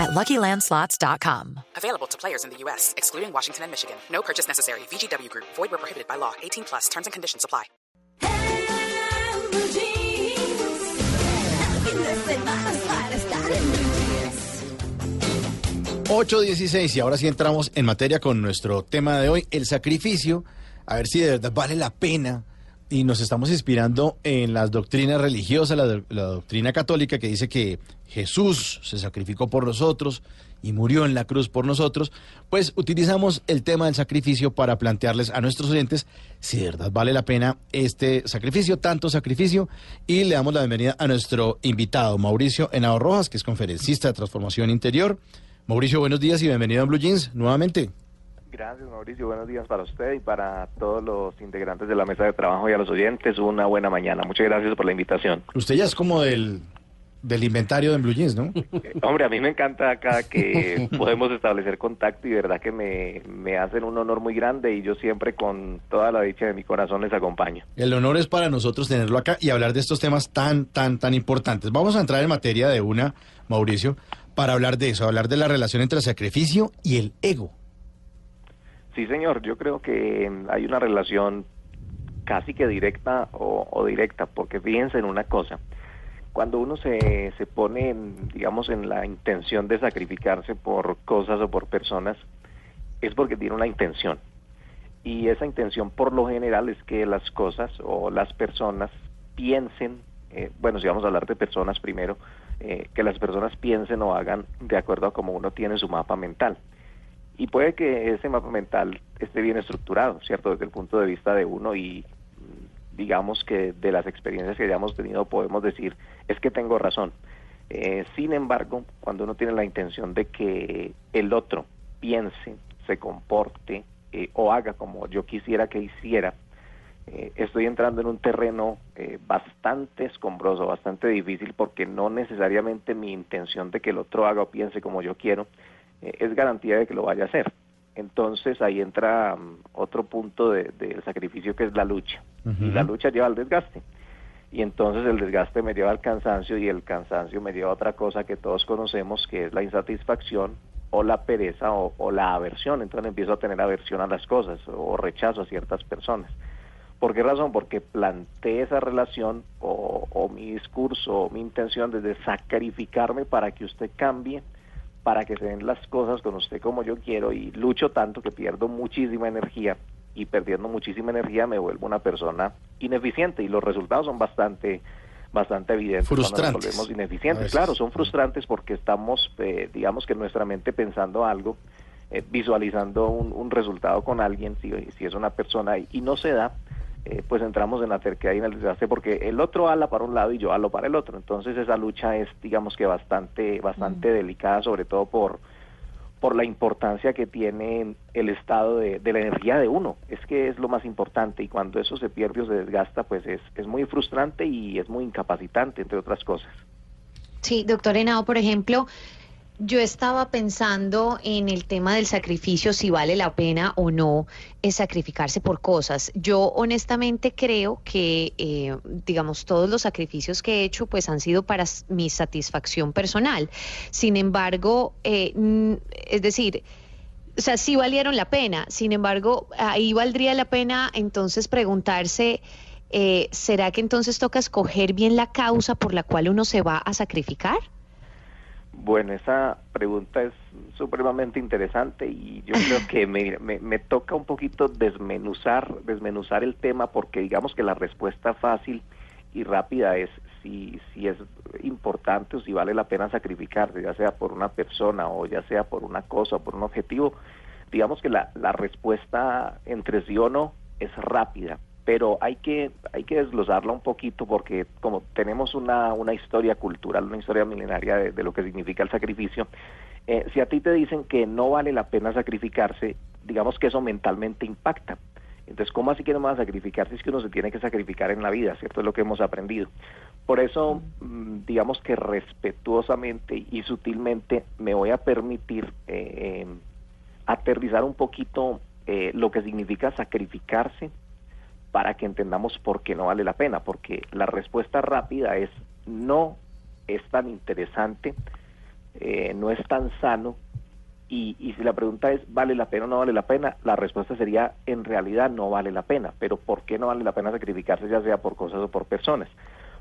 at LuckyLandSlots.com. Available to players in the U.S., excluding Washington and Michigan. No purchase necessary. VGW Group. Void where prohibited by law. 18 plus. Terms and conditions apply. 8.16 y ahora sí entramos en materia con nuestro tema de hoy, el sacrificio, a ver si de verdad vale la pena y nos estamos inspirando en las doctrinas religiosas, la, doctrina católica que dice que Jesús se sacrificó por nosotros y murió en la cruz por nosotros, pues utilizamos el tema del sacrificio para plantearles a nuestros oyentes si de verdad vale la pena este sacrificio, tanto sacrificio, y le damos la bienvenida a nuestro invitado, Mauricio Henao Rojas, que es conferencista de transformación interior. Mauricio, buenos días y bienvenido a Blue Jeans nuevamente. Gracias, Mauricio. Buenos días para usted y para todos los integrantes de la mesa de trabajo y a los oyentes. Una buena mañana. Muchas gracias por la invitación. Usted ya es como del, del inventario de Blue Jeans, ¿no? Eh, hombre, a mí me encanta acá que podemos establecer contacto y verdad que me, me hacen un honor muy grande y yo siempre con toda la dicha de mi corazón les acompaño. El honor es para nosotros tenerlo acá y hablar de estos temas tan, tan, tan importantes. Vamos a entrar en materia de una, Mauricio, para hablar de eso, hablar de la relación entre el sacrificio y el ego. Sí, señor, yo creo que hay una relación casi que directa o, directa, porque fíjense en una cosa, cuando uno se, se pone, en, digamos, en la intención de sacrificarse por cosas o por personas, es porque tiene una intención. Y esa intención por lo general es que las cosas o las personas piensen, eh, bueno, si vamos a hablar de personas primero, eh, que las personas piensen o hagan de acuerdo a cómo uno tiene su mapa mental. Y puede que ese mapa mental esté bien estructurado, ¿cierto? Desde el punto de vista de uno y mm, digamos que de las experiencias que hayamos tenido podemos decir, es que tengo razón. Eh, sin embargo, cuando uno tiene la intención de que el otro piense, se comporte eh, o haga como yo quisiera que hiciera, eh, estoy entrando en un terreno bastante escombroso, bastante difícil, porque no necesariamente mi intención de que el otro haga o piense como yo quiero es garantía de que lo vaya a hacer. Entonces ahí entra um, otro punto del de, sacrificio que es la lucha. Uh -huh. Y la lucha lleva al desgaste. Y entonces el desgaste me lleva al cansancio y el cansancio me lleva a otra cosa que todos conocemos, que es la insatisfacción o la pereza o, o la aversión. Entonces empiezo a tener aversión a las cosas o rechazo a ciertas personas. ¿Por qué razón? Porque planteé esa relación o, o, mi discurso o mi intención desde sacrificarme para que usted cambie, para que se den las cosas con usted como yo quiero y lucho tanto que pierdo muchísima energía y perdiendo muchísima energía me vuelvo una persona ineficiente y los resultados son bastante bastante evidentes frustrantes. cuando nos volvemos ineficientes. Claro, son frustrantes porque estamos, eh, digamos que nuestra mente pensando algo, eh, visualizando un, un, resultado con alguien, si, si es una persona y no se da, eh, pues entramos en la terquedad y en el desgaste porque el otro ala para un lado y yo halo para el otro. Entonces esa lucha es, digamos que bastante, bastante delicada, sobre todo por, por la importancia que tiene el estado de, de, la energía de uno. Es que es lo más importante y cuando eso se pierde o se desgasta, pues es, es muy frustrante y es muy incapacitante, entre otras cosas. Sí, doctor Henao, por ejemplo, yo estaba pensando en el tema del sacrificio, si vale la pena o no es sacrificarse por cosas. Yo honestamente creo que, eh, digamos, todos los sacrificios que he hecho pues han sido para mi satisfacción personal. Sin embargo, eh, es decir, o sea, sí valieron la pena. Sin embargo, ahí valdría la pena entonces preguntarse... Eh, ¿Será que entonces toca escoger bien la causa por la cual uno se va a sacrificar? Bueno, esa pregunta es supremamente interesante y yo creo que me, me, me, toca un poquito desmenuzar, desmenuzar el tema porque digamos que la respuesta fácil y rápida es si, si es importante o si vale la pena sacrificarse, ya sea por una persona o ya sea por una cosa o por un objetivo. Digamos que la, la respuesta entre sí o no es rápida, pero hay que hay que desglosarla un poquito porque como tenemos una, una historia cultural, una historia milenaria de, de lo que significa el sacrificio, eh, si a ti te dicen que no vale la pena sacrificarse, digamos que eso mentalmente impacta. Entonces, ¿cómo así que no me va a sacrificar si es que uno se tiene que sacrificar en la vida, ¿cierto? Es lo que hemos aprendido. Por eso, mm, digamos que respetuosamente y sutilmente me voy a permitir eh, aterrizar un poquito eh, lo que significa sacrificarse para que entendamos por qué no vale la pena, porque la respuesta rápida es no es tan interesante, eh, no es tan sano, y, y, si la pregunta es ¿vale la pena o no vale la pena? La respuesta sería en realidad no vale la pena, pero ¿por qué no vale la pena sacrificarse ya sea por cosas o por personas?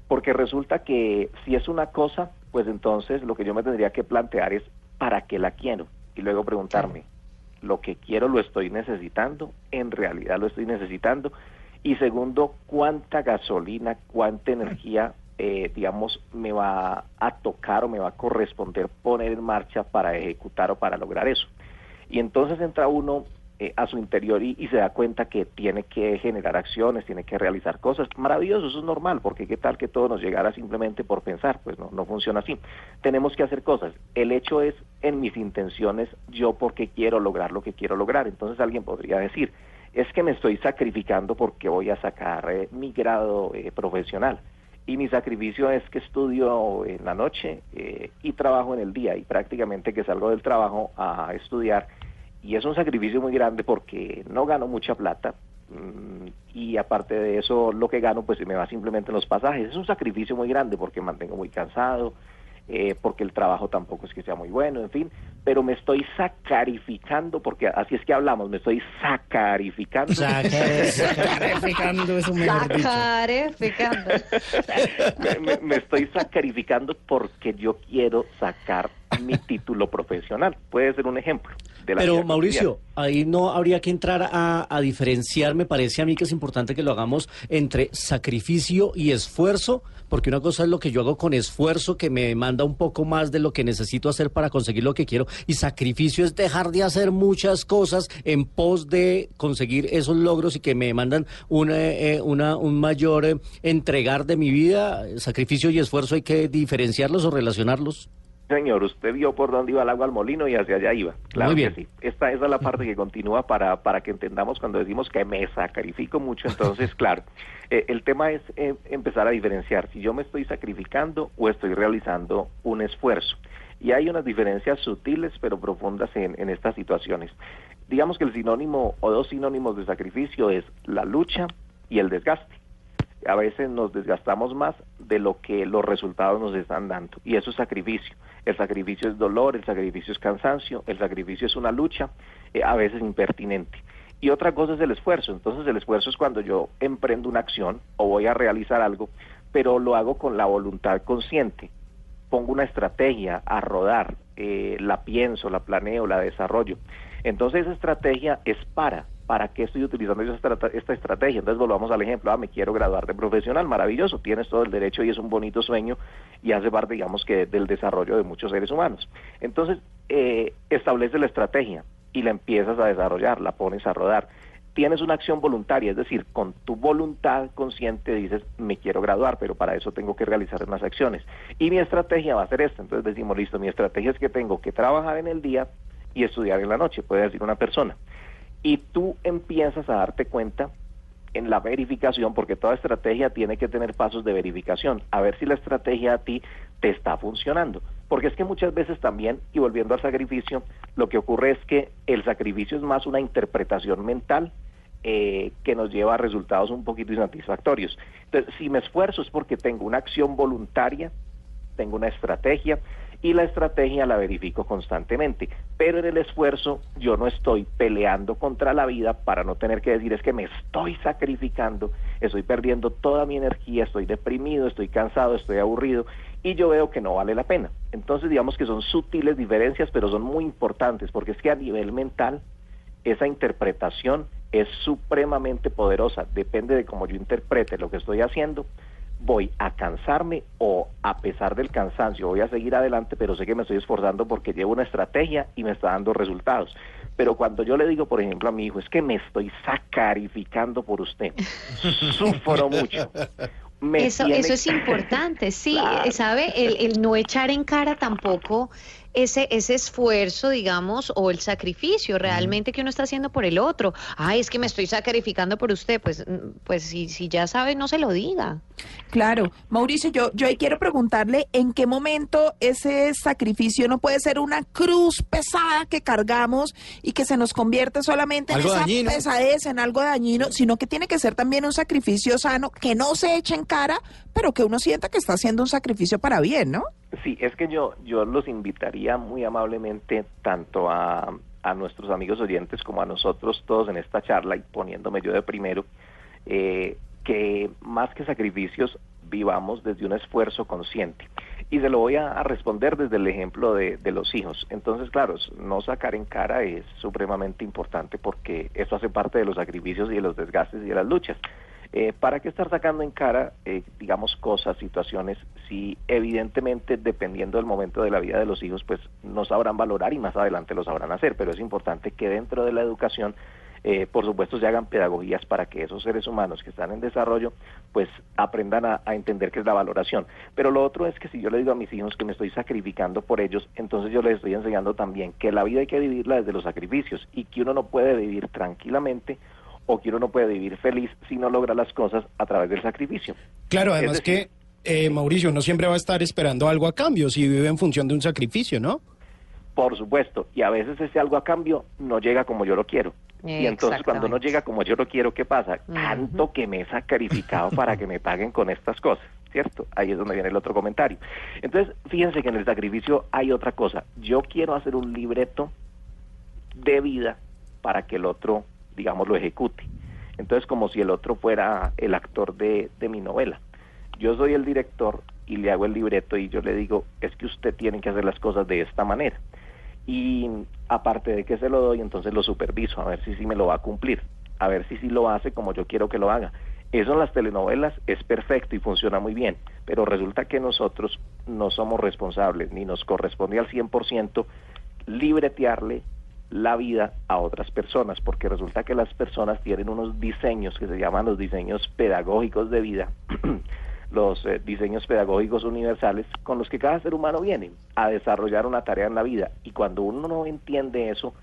Porque resulta que si es una cosa, pues entonces lo que yo me tendría que plantear es ¿para qué la quiero? Y luego preguntarme, ¿lo que quiero lo estoy necesitando? ¿En realidad lo estoy necesitando? Y segundo, ¿cuánta gasolina, cuánta energía eh, digamos, me va a tocar o me va a corresponder poner en marcha para ejecutar o para lograr eso. Y entonces entra uno eh, a su interior y, se da cuenta que tiene que generar acciones, tiene que realizar cosas. Maravilloso, eso es normal, porque qué tal que todo nos llegara simplemente por pensar, pues no, no funciona así. Tenemos que hacer cosas. El hecho es en mis intenciones, yo porque quiero lograr lo que quiero lograr. Entonces alguien podría decir, es que me estoy sacrificando porque voy a sacar eh, mi grado profesional. Y mi sacrificio es que estudio en la noche eh, y trabajo en el día y prácticamente que salgo del trabajo a estudiar. Y es un sacrificio muy grande porque no gano mucha plata mm, y aparte de eso lo que gano pues me va simplemente en los pasajes. Es un sacrificio muy grande porque mantengo muy cansado eh, porque el trabajo tampoco es que sea muy bueno, en fin, pero me estoy sacarificando, porque así es que hablamos, me estoy sacarificando. Sacarificando es un Sacarificando. me, me, estoy sacrificando porque yo quiero sacar mi título profesional. Puede ser un ejemplo. Pero Mauricio, ahí no habría que entrar a, a, diferenciar, me parece a mí que es importante que lo hagamos entre sacrificio y esfuerzo, porque una cosa es lo que yo hago con esfuerzo, que me manda un poco más de lo que necesito hacer para conseguir lo que quiero, y sacrificio es dejar de hacer muchas cosas en pos de conseguir esos logros y que me mandan una, eh, una, un mayor eh, entregar de mi vida. Sacrificio y esfuerzo hay que diferenciarlos o relacionarlos. Señor, usted vio por dónde iba el agua al molino y hacia allá iba. Claro que sí. Esta, esa es la parte que continúa para, para que entendamos cuando decimos que me sacrifico mucho. Entonces, claro, eh, el tema es eh, empezar a diferenciar si yo me estoy sacrificando o estoy realizando un esfuerzo. Y hay unas diferencias sutiles pero profundas en, en estas situaciones. Digamos que el sinónimo o dos sinónimos de sacrificio es la lucha y el desgaste a veces nos desgastamos más de lo que los resultados nos están dando. Y eso es sacrificio. El sacrificio es dolor, el sacrificio es cansancio, el sacrificio es una lucha, eh, a veces impertinente. Y otra cosa es el esfuerzo. Entonces el esfuerzo es cuando yo emprendo una acción o voy a realizar algo, pero lo hago con la voluntad consciente. Pongo una estrategia a rodar, eh, la pienso, la planeo, la desarrollo. Entonces esa estrategia es para, ¿para qué estoy utilizando esta, estrategia? Entonces volvamos al ejemplo, ah, me quiero graduar de profesional, maravilloso, tienes todo el derecho y es un bonito sueño y hace parte, digamos, que del desarrollo de muchos seres humanos. Entonces, eh, establece la estrategia y la empiezas a desarrollar, la pones a rodar. Tienes una acción voluntaria, es decir, con tu voluntad consciente dices, me quiero graduar, pero para eso tengo que realizar unas acciones. Y mi estrategia va a ser esta. Entonces decimos, listo, mi estrategia es que tengo que trabajar en el día y estudiar en la noche, puede decir una persona y tú empiezas a darte cuenta en la verificación, porque toda estrategia tiene que tener pasos de verificación, a ver si la estrategia a ti te está funcionando. Porque es que muchas veces también, y volviendo al sacrificio, lo que ocurre es que el sacrificio es más una interpretación mental eh, que nos lleva a resultados un poquito insatisfactorios. Entonces, si me esfuerzo es porque tengo una acción voluntaria, tengo una estrategia, y la estrategia la verifico constantemente. Pero en el esfuerzo yo no estoy peleando contra la vida para no tener que decir es que me estoy sacrificando, estoy perdiendo toda mi energía, estoy deprimido, estoy cansado, estoy aburrido y yo veo que no vale la pena. Entonces digamos que son sutiles diferencias, pero son muy importantes porque es que a nivel mental esa interpretación es supremamente poderosa, depende de cómo yo interprete lo que estoy haciendo, voy a cansarme o a pesar del cansancio voy a seguir adelante, pero sé que me estoy esforzando porque llevo una estrategia y me está dando resultados. Pero cuando yo le digo, por ejemplo, a mi hijo, es que me estoy sacarificando por usted, sufro mucho. eso, eso es importante, sí, ¿sabe? El, el, no echar en cara tampoco ese, ese esfuerzo, digamos, o el sacrificio realmente que uno está haciendo por el otro. Ay, es que me estoy sacrificando por usted. Pues, mm, pues si, si ya sabe, no se lo diga. Claro, Mauricio, yo, yo ahí quiero preguntarle en qué momento ese sacrificio no puede ser una cruz pesada que cargamos y que se nos convierte solamente en Algo esa dañino. pesadez, en algo dañino, sino que tiene que ser también un sacrificio sano, que no se eche en cara, pero que uno sienta que está haciendo un sacrificio para bien, ¿no? Sí, es que yo, yo los invitaría muy amablemente tanto a, a nuestros amigos oyentes como a nosotros todos en esta charla y poniéndome yo de primero, eh, que más que sacrificios vivamos desde un esfuerzo consciente. Y se lo voy a, responder desde el ejemplo de, de los hijos. Entonces, claro, no sacar en cara es supremamente importante porque eso hace parte de los sacrificios y de los desgastes y de las luchas. Eh, ¿Para qué estar sacando en cara, eh, digamos, cosas, situaciones, si evidentemente, dependiendo del momento de la vida de los hijos, pues no sabrán valorar y más adelante lo sabrán hacer? Pero es importante que dentro de la educación, eh, por supuesto, se hagan pedagogías para que esos seres humanos que están en desarrollo, pues aprendan a, a entender qué es la valoración. Pero lo otro es que si yo le digo a mis hijos que me estoy sacrificando por ellos, entonces yo les estoy enseñando también que la vida hay que vivirla desde los sacrificios y que uno no puede vivir tranquilamente o que uno no puede vivir feliz si no logra las cosas a través del sacrificio. Claro, además decir, que, eh, Mauricio, uno siempre va a estar esperando algo a cambio si vive en función de un sacrificio, ¿no? Por supuesto, y a veces ese algo a cambio no llega como yo lo quiero. Y entonces cuando no llega como yo lo quiero, ¿qué pasa? Tanto que me he sacrificado para que me paguen con estas cosas, ¿cierto? Ahí es donde viene el otro comentario. Entonces, fíjense que en el sacrificio hay otra cosa. Yo quiero hacer un libreto de vida para que el otro, digamos, lo ejecute. Entonces, como si el otro fuera el actor de, de mi novela. Yo soy el director y le hago el libreto y yo le digo, es que usted tiene que hacer las cosas de esta manera. Y aparte de que se lo doy, entonces lo superviso, a ver si sí me lo va a cumplir, a ver si sí lo hace como yo quiero que lo haga. Eso en las telenovelas es perfecto y funciona muy bien, pero resulta que nosotros no somos responsables, ni nos corresponde al 100% libretearle la vida a otras personas, porque resulta que las personas tienen unos diseños que se llaman los diseños pedagógicos de vida, los eh, diseños pedagógicos universales con los que cada ser humano viene a desarrollar una tarea en la vida. Y cuando uno no entiende eso,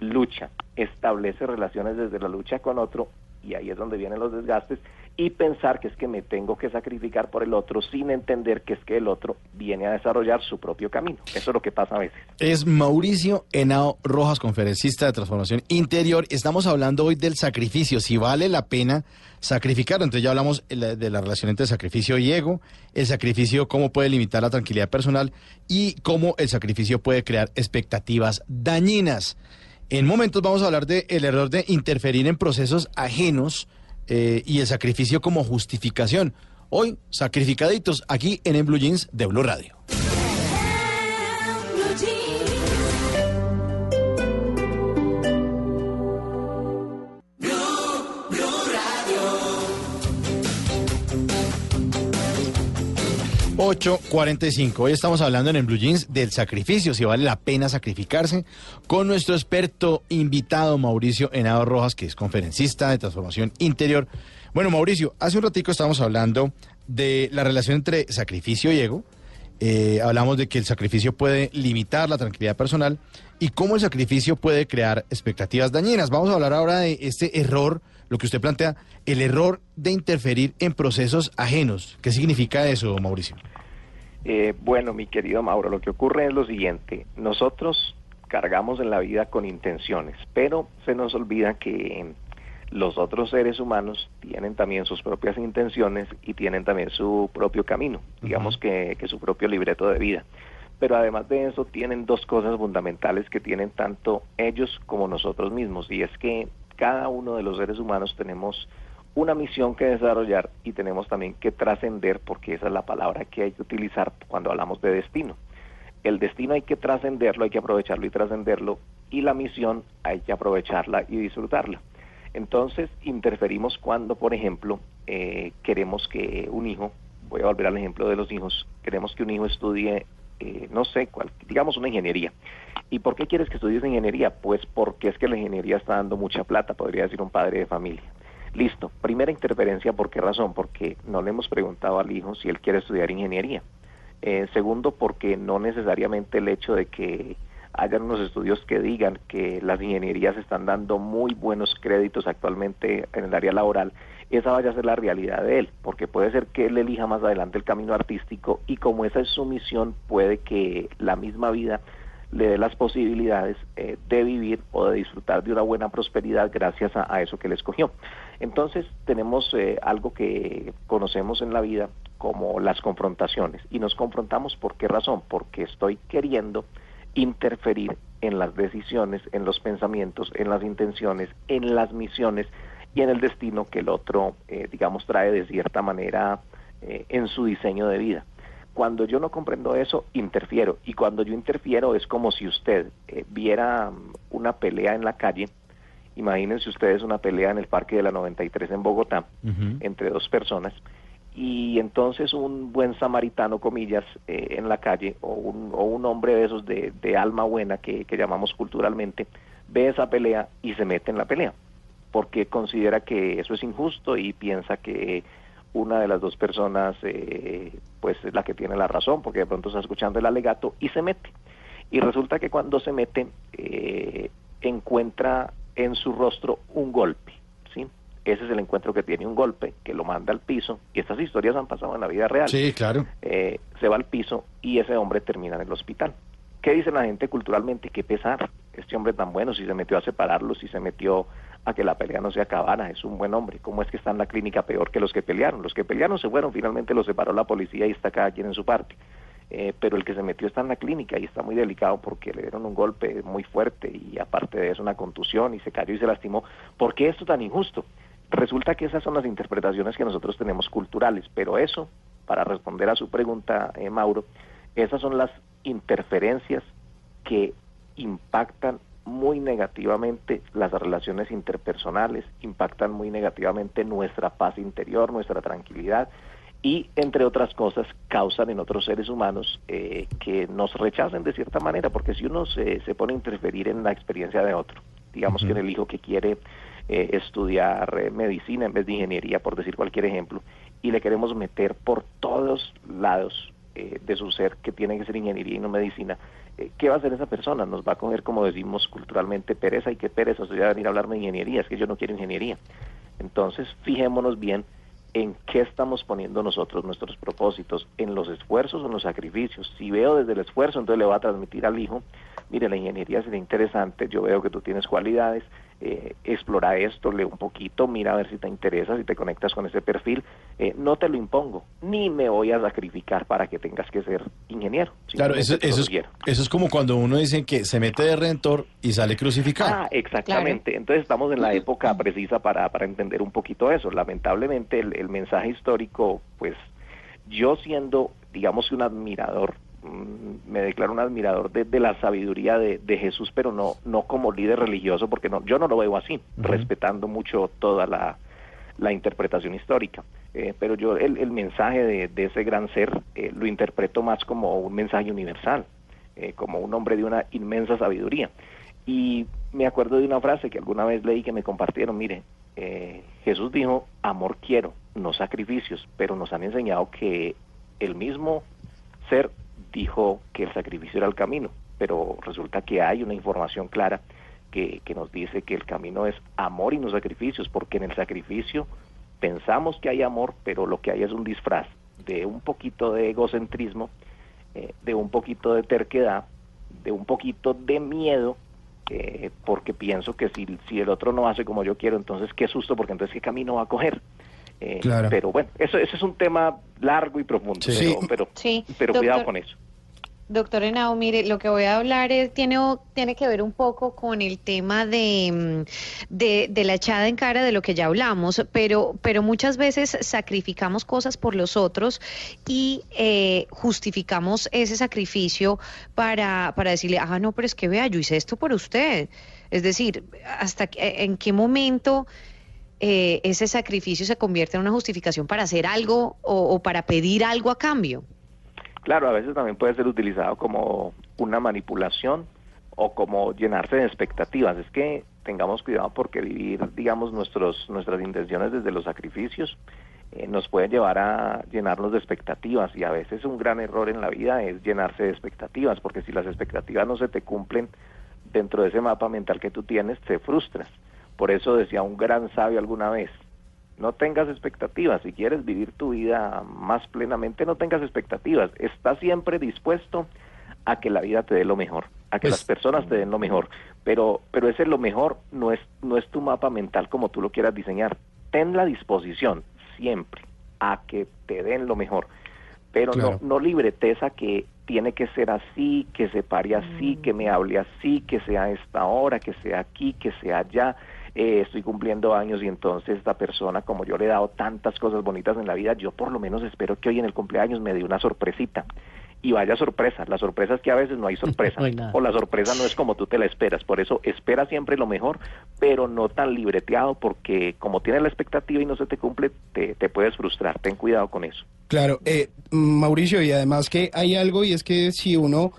lucha, establece relaciones desde la lucha con otro, y ahí es donde vienen los desgastes, y pensar que es que me tengo que sacrificar por el otro sin entender que es que el otro viene a desarrollar su propio camino. Eso es lo que pasa a veces. Es Mauricio Henao Rojas, conferencista de transformación interior. Estamos hablando hoy del sacrificio, si vale la pena sacrificar. Entonces ya hablamos de la- de la relación entre sacrificio y ego, el sacrificio cómo puede limitar la tranquilidad personal y cómo el sacrificio puede crear expectativas dañinas. En momentos vamos a hablar del el error de interferir en procesos ajenos eh, y el sacrificio como justificación. Hoy, sacrificaditos aquí en En Blue Jeans de Blue Radio. Ocho cuarenta y cinco. Hoy estamos hablando en el Blue Jeans del sacrificio, si vale la pena sacrificarse, con nuestro experto invitado Mauricio Henao Rojas, que es conferencista de transformación interior. Bueno, Mauricio, hace un ratico estábamos hablando de la relación entre sacrificio y ego. Eh, hablamos de que el sacrificio puede limitar la tranquilidad personal y cómo el sacrificio puede crear expectativas dañinas. Vamos a hablar ahora de este error, lo que usted plantea, el error de interferir en procesos ajenos. ¿Qué significa eso, Mauricio? Eh, bueno, mi querido Mauro, lo que ocurre es lo siguiente. Nosotros cargamos en la vida con intenciones, pero se nos olvida que los otros seres humanos tienen también sus propias intenciones y tienen también su propio camino, digamos que, que su propio libreto de vida. Pero además de eso tienen dos cosas fundamentales que tienen tanto ellos como nosotros mismos, y es que cada uno de los seres humanos tenemos una misión que desarrollar y tenemos también que trascender, porque esa es la palabra que hay que utilizar cuando hablamos de destino. El destino hay que trascenderlo, hay que aprovecharlo y trascenderlo, y la misión hay que aprovecharla y disfrutarla. Entonces interferimos cuando, por ejemplo, eh, queremos que un hijo, voy a volver al ejemplo de los hijos, queremos que un hijo estudie, eh, no sé, cuál, digamos una ingeniería. ¿Y por qué quieres que estudies ingeniería? Pues porque es que la ingeniería está dando mucha plata, podría decir un padre de familia. Listo, primera interferencia, ¿por qué razón? Porque no le hemos preguntado al hijo si él quiere estudiar ingeniería. Eh, segundo, porque no necesariamente el hecho de que hayan unos estudios que digan que las ingenierías están dando muy buenos créditos actualmente en el área laboral, esa vaya a ser la realidad de él, porque puede ser que él elija más adelante el camino artístico y como esa es su misión, puede que la misma vida le dé las posibilidades eh, de vivir o de disfrutar de una buena prosperidad gracias a, eso que le escogió. Entonces tenemos eh, algo que conocemos en la vida como las confrontaciones y nos confrontamos por qué razón, porque estoy queriendo interferir en las decisiones, en los pensamientos, en las intenciones, en las misiones en el destino que el otro, eh, digamos, trae de cierta manera en su diseño de vida. Cuando yo no comprendo eso, interfiero. Y cuando yo interfiero es como si usted eh, viera mm, una pelea en la calle. Imagínense ustedes una pelea en el Parque de la 93 en Bogotá, entre dos personas. Y entonces un buen samaritano, comillas, eh, en la calle, o un, o un hombre de esos de, de alma buena que, que llamamos culturalmente, ve esa pelea y se mete en la pelea, porque considera que eso es injusto y piensa que una de las dos personas eh, pues es la que tiene la razón porque de pronto está escuchando el alegato y se mete. Y resulta que cuando se mete eh, encuentra en su rostro un golpe sí ese es el encuentro que tiene un golpe que lo manda al piso y estas historias han pasado en la vida real. Sí claro. Eh, se va al piso y ese hombre termina en el hospital. Qué dice la gente culturalmente qué pesar este hombre tan bueno si se metió a separarlos si se metió a que la pelea no se acabara, es un buen hombre. ¿Cómo es que está en la clínica peor que los que pelearon? Los que pelearon se fueron, finalmente los separó la policía y está cada quien en su parte. Eh, pero el que se metió está en la clínica y está muy delicado porque le dieron un golpe muy fuerte y aparte de eso una contusión y se cayó y se lastimó. ¿Por qué esto tan injusto? Resulta que esas son las interpretaciones que nosotros tenemos culturales, pero eso, para responder a su pregunta, eh, Mauro, esas son las interferencias que impactan muy negativamente las relaciones interpersonales, impactan muy negativamente nuestra paz interior, nuestra tranquilidad y, entre otras cosas, causan en otros seres humanos eh, que nos rechacen de cierta manera, porque si uno se, se pone a interferir en la experiencia de otro, digamos que en el hijo que quiere eh, estudiar eh, medicina en vez de ingeniería, por decir cualquier ejemplo, y le queremos meter por todos lados de su ser que tiene que ser ingeniería y no medicina, eh, ¿qué va a hacer esa persona? Nos va a coger, como decimos culturalmente, pereza y qué pereza, o sea, venir a hablarme de ingeniería, es que yo no quiero ingeniería. Entonces, fijémonos bien en qué estamos poniendo nosotros nuestros propósitos, en los esfuerzos o en los sacrificios. Si veo desde el esfuerzo, entonces le va a transmitir al hijo, mire, la ingeniería sería interesante, yo veo que tú tienes cualidades, eh, explora esto, lee un poquito, mira a ver si te interesa, si te conectas con ese perfil. Eh, no te lo impongo, ni me voy a sacrificar para que tengas que ser ingeniero. Claro, eso, eso, es, eso es como cuando uno dice que se mete de redentor y sale crucificado. Ah, exactamente. Entonces estamos en la época precisa para, para entender un poquito eso. Lamentablemente el, el mensaje histórico, pues yo siendo, digamos, un admirador me declaro un admirador de, la sabiduría de, Jesús, pero no, no como líder religioso, porque no, yo no lo veo así, respetando mucho toda la, interpretación histórica. Eh, pero yo el, mensaje de, ese gran ser eh, lo interpreto más como un mensaje universal, eh, como un hombre de una inmensa sabiduría. Y me acuerdo de una frase que alguna vez leí que me compartieron, mire, Jesús dijo, amor quiero, no sacrificios, pero nos han enseñado que el mismo ser dijo que el sacrificio era el camino, pero resulta que hay una información clara que, que nos dice que el camino es amor y no sacrificios, porque en el sacrificio pensamos que hay amor, pero lo que hay es un disfraz de un poquito de egocentrismo, eh, de un poquito de terquedad, de un poquito de miedo, eh, porque pienso que si, si el otro no hace como yo quiero, entonces qué susto, porque entonces qué camino va a coger. Eh, pero bueno, eso, eso es un tema largo y profundo, pero, pero, cuidado con eso. Doctor Henao, mire, lo que voy a hablar es, tiene, tiene que ver un poco con el tema de, mm, de, la echada en cara de lo que ya hablamos, pero, pero muchas veces sacrificamos cosas por los otros y eh, justificamos ese sacrificio para, para decirle, ah, no, pero es que vea, yo hice esto por usted. Es decir, hasta en qué momento eh, ese sacrificio se convierte en una justificación para hacer algo o, para pedir algo a cambio. Claro, a veces también puede ser utilizado como una manipulación o como llenarse de expectativas. Es que tengamos cuidado porque vivir, digamos, nuestros, nuestras intenciones desde los sacrificios eh, nos puede llevar a llenarnos de expectativas y a veces un gran error en la vida es llenarse de expectativas, porque si las expectativas no se te cumplen dentro de ese mapa mental que tú tienes, te frustras. Por eso decía un gran sabio alguna vez, no tengas expectativas, si quieres vivir tu vida más plenamente, no tengas expectativas, está siempre dispuesto a que la vida te dé lo mejor, a que Pues- las personas te den lo mejor, pero pero ese lo mejor no es no es tu mapa mental como tú lo quieras diseñar. Ten la disposición siempre a que te den lo mejor, pero Claro. no no libretes a que tiene que ser así, que se pare así, que me hable así, que sea a esta hora, que sea aquí, que sea allá. Eh, estoy cumpliendo años y entonces esta persona, como yo le he dado tantas cosas bonitas en la vida, yo por lo menos espero que hoy en el cumpleaños me dé una sorpresita. Y vaya sorpresa, la sorpresa es que a veces no hay sorpresa, No hay nada. o la sorpresa no es como tú te la esperas, por eso espera siempre lo mejor, pero no tan libreteado, porque como tienes la expectativa y no se te cumple, te, te puedes frustrar, ten cuidado con eso. Claro, eh, Mauricio, y además que hay algo y es que si uno,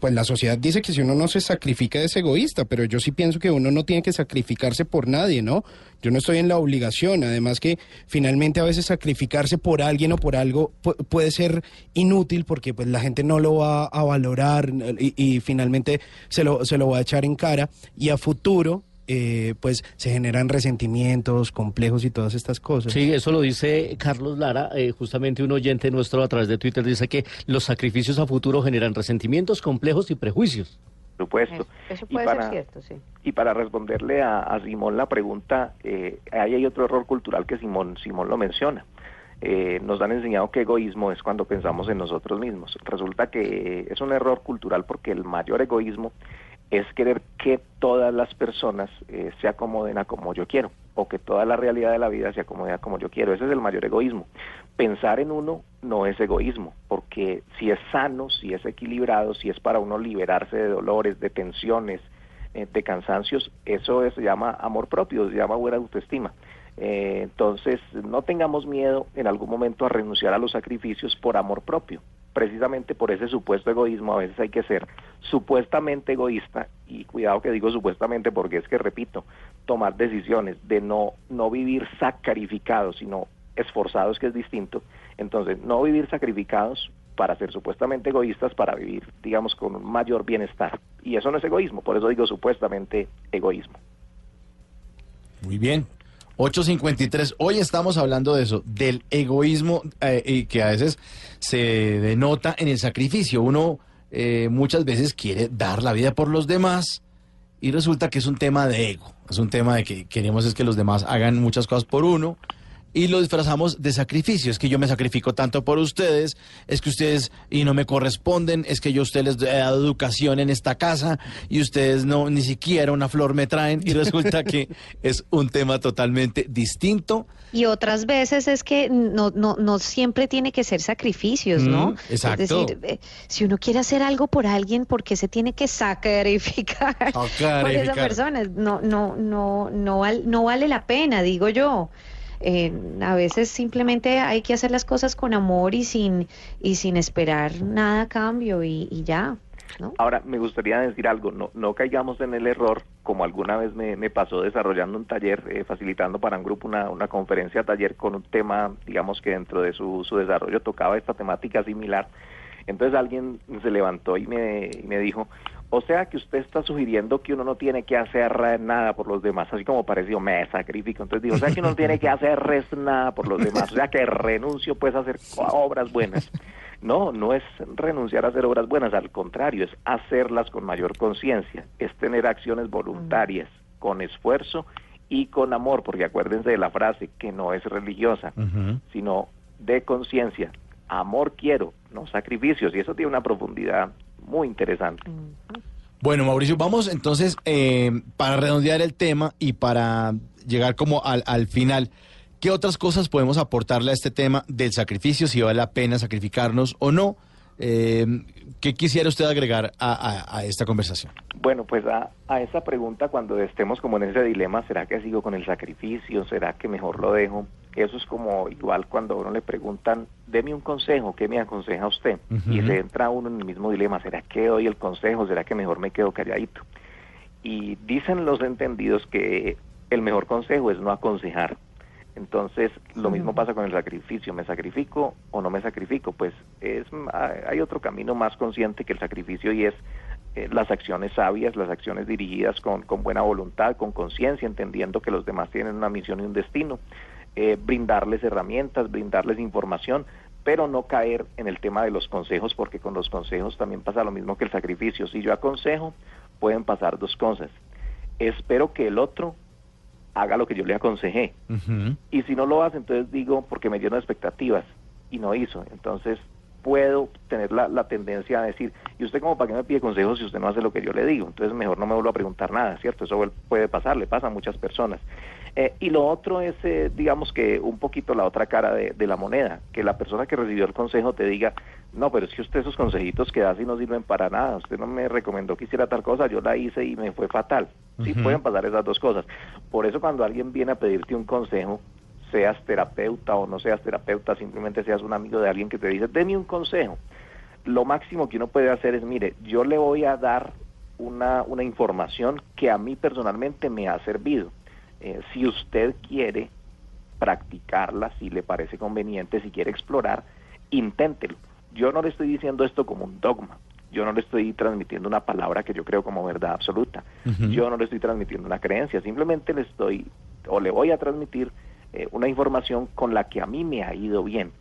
pues la sociedad dice que si uno no se sacrifica es egoísta, pero yo sí pienso que uno no tiene que sacrificarse por nadie, ¿no? Yo no estoy en la obligación, además que finalmente a veces sacrificarse por alguien o por algo pu- puede ser inútil porque pues la gente no lo va a valorar y, y finalmente se lo, se lo va a echar en cara y a futuro eh, pues se generan resentimientos, complejos y todas estas cosas. Sí, eso lo dice Carlos Lara, eh, justamente un oyente nuestro a través de Twitter dice que los sacrificios a futuro generan resentimientos, complejos y prejuicios. Por supuesto. Eso, eso Y puede para- ser cierto, sí. Y para responderle a, a Simón la pregunta, eh, ahí hay otro error cultural que Simón, Simón lo menciona. Eh, nos han enseñado que egoísmo es cuando pensamos en nosotros mismos. Resulta que es un error cultural porque el mayor egoísmo es querer que todas las personas eh, se acomoden a como yo quiero o que toda la realidad de la vida se acomode a como yo quiero. Ese es el mayor egoísmo. Pensar en uno no es egoísmo, porque si es sano, si es equilibrado, si es para uno liberarse de dolores, de tensiones, eh, de cansancios, eso es- se llama amor propio, se llama buena autoestima. Eh, entonces, no tengamos miedo en algún momento a renunciar a los sacrificios por amor propio. Precisamente por ese supuesto egoísmo, a veces hay que ser supuestamente egoísta, y cuidado que digo supuestamente porque es que, repito, tomar decisiones de no, no vivir sacrificados, sino esforzados, que es distinto. Entonces, no vivir sacrificados para ser supuestamente egoístas, para vivir, digamos, con un mayor bienestar. Y eso no es egoísmo, por eso digo supuestamente egoísmo. Muy bien. 853. Hoy estamos hablando de eso, del egoísmo eh, y que a veces se denota en el sacrificio. Uno eh, muchas veces quiere dar la vida por los demás y resulta que es un tema de ego. Es un tema de que queremos es que los demás hagan muchas cosas por uno y lo disfrazamos de sacrificio. Es que yo me sacrifico tanto por ustedes, es que ustedes y no me corresponden, es que yo a ustedes les he dado educación en esta casa y ustedes no ni siquiera una flor me traen y resulta que es un tema totalmente distinto. Y otras veces es que no, no, no siempre tiene que ser sacrificios, ¿no? Mm, exacto. Es decir, eh, si uno quiere hacer algo por alguien, ¿por qué se tiene que sacrificar por esa persona? No, no, no, no, val- no vale la pena, digo yo. Eh, a veces simplemente hay que hacer las cosas con amor y sin, y sin esperar nada a cambio y, ya, ¿no? Ahora, me gustaría decir algo, no, no caigamos en el error, como alguna vez me, me pasó desarrollando un taller, eh, facilitando para un grupo una, una conferencia taller con un tema, digamos que dentro de su, su desarrollo tocaba esta temática similar. Entonces alguien se levantó y me, y me dijo, o sea que usted está sugiriendo que uno no tiene que hacer nada por los demás, así como pareció, me sacrifico. Entonces dijo, o sea que uno no tiene que hacer res nada por los demás, o sea que renuncio pues a hacer obras buenas. No, no es renunciar a hacer obras buenas, al contrario, es hacerlas con mayor conciencia, es tener acciones voluntarias, con esfuerzo y con amor, porque acuérdense de la frase que no es religiosa, sino de conciencia. Amor quiero, no sacrificios, y eso tiene una profundidad muy interesante. Bueno, Mauricio, vamos entonces eh, para redondear el tema y para llegar como al, al final. ¿Qué otras cosas podemos aportarle a este tema del sacrificio, si vale la pena sacrificarnos o no? Eh, ¿Qué quisiera usted agregar a, a- a esta conversación? Bueno, pues a, a esa pregunta, cuando estemos como en ese dilema, ¿será que sigo con el sacrificio? ¿Será que mejor lo dejo? Eso es como igual cuando a uno le preguntan, deme un consejo, ¿qué me aconseja usted? Y se entra uno en el mismo dilema, ¿será que doy el consejo? ¿Será que mejor me quedo calladito? Y dicen los entendidos que el mejor consejo es no aconsejar. Entonces, lo mismo pasa con el sacrificio. ¿Me sacrifico o no me sacrifico? Pues es, hay otro camino más consciente que el sacrificio y es eh, las acciones sabias, las acciones dirigidas con, con buena voluntad, con conciencia, entendiendo que los demás tienen una misión y un destino. Eh, brindarles herramientas, brindarles información, pero no caer en el tema de los consejos, porque con los consejos también pasa lo mismo que el sacrificio. Si yo aconsejo, pueden pasar dos cosas. Espero que el otro haga lo que yo le aconsejé. Y si no lo hace, entonces digo, porque me dieron expectativas y no hizo. Entonces puedo tener la, la, tendencia a decir, ¿y usted como para qué me pide consejos si usted no hace lo que yo le digo? Entonces mejor no me vuelvo a preguntar nada, ¿cierto? Eso puede pasar, le pasa a muchas personas. Eh, y lo otro es, eh, digamos que un poquito la otra cara de, la moneda, que la persona que recibió el consejo te diga, no, pero es que usted esos consejitos que da así no sirven para nada, usted no me recomendó que hiciera tal cosa, yo la hice y me fue fatal. Sí pueden pasar esas dos cosas. Por eso cuando alguien viene a pedirte un consejo, seas terapeuta o no seas terapeuta, simplemente seas un amigo de alguien que te dice, deme un consejo. Lo máximo que uno puede hacer es, mire, yo le voy a dar una, una información que a mí personalmente me ha servido eh, si usted quiere practicarla, si le parece conveniente, si quiere explorar, inténtelo. Yo no le estoy diciendo esto como un dogma. Yo no le estoy transmitiendo una palabra que yo creo como verdad absoluta. Yo no le estoy transmitiendo una creencia. Simplemente le estoy o le voy a transmitir eh, una información con la que a mí me ha ido bien.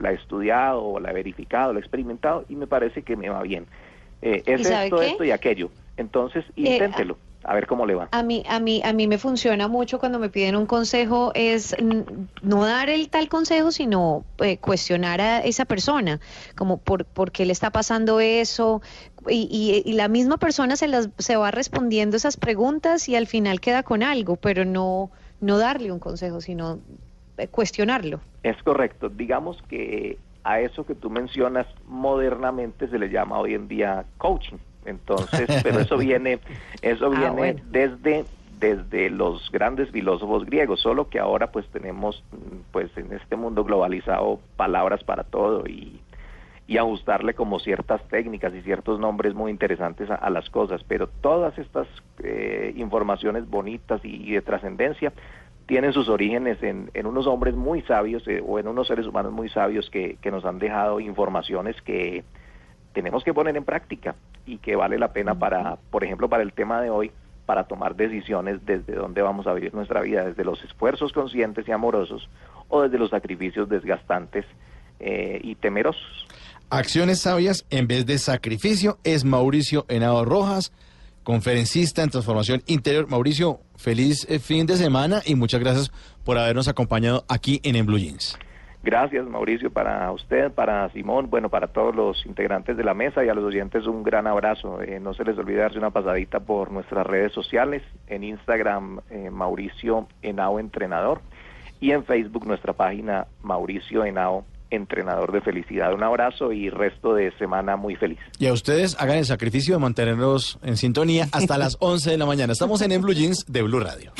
La he estudiado, la he verificado, la he experimentado y me parece que me va bien. Eh, es esto, esto y aquello. Entonces, inténtelo a ver cómo le va. A mí, a mí, a mí me funciona mucho cuando me piden un consejo es no dar el tal consejo, sino eh, cuestionar a esa persona, como por, por qué le está pasando eso, y, y, la misma persona se las se va respondiendo esas preguntas y al final queda con algo, pero no no darle un consejo, sino eh, cuestionarlo. Es correcto. Digamos que a eso que tú mencionas modernamente se le llama hoy en día coaching entonces, pero eso viene, eso ah, viene desde desde los grandes filósofos griegos, solo que ahora pues tenemos pues en este mundo globalizado palabras para todo y, y ajustarle como ciertas técnicas y ciertos nombres muy interesantes a, las cosas, pero todas estas eh, informaciones bonitas y, de trascendencia tienen sus orígenes en, en unos hombres muy sabios eh, o en unos seres humanos muy sabios que, que nos han dejado informaciones que, tenemos que poner en práctica y que vale la pena para, por ejemplo, para el tema de hoy, para tomar decisiones desde dónde vamos a vivir nuestra vida, desde los esfuerzos conscientes y amorosos o desde los sacrificios desgastantes eh, y temerosos. Acciones sabias en vez de sacrificio es Mauricio Henao Rojas, conferencista en transformación interior. Mauricio, feliz eh, fin de semana y muchas gracias por habernos acompañado aquí en En Blue Jeans. Gracias, Mauricio, para usted, para Simón, bueno, para todos los integrantes de la mesa y a los oyentes un gran abrazo. Eh, no se les olvide darse una pasadita por nuestras redes sociales, en Instagram eh, Mauricio Henao Entrenador y en Facebook nuestra página Mauricio Henao entrenador de felicidad. Un abrazo y resto de semana muy feliz. Y a ustedes hagan el sacrificio de mantenernos en sintonía hasta las 11 de la mañana. Estamos en, en Blue Jeans de Blue Radio.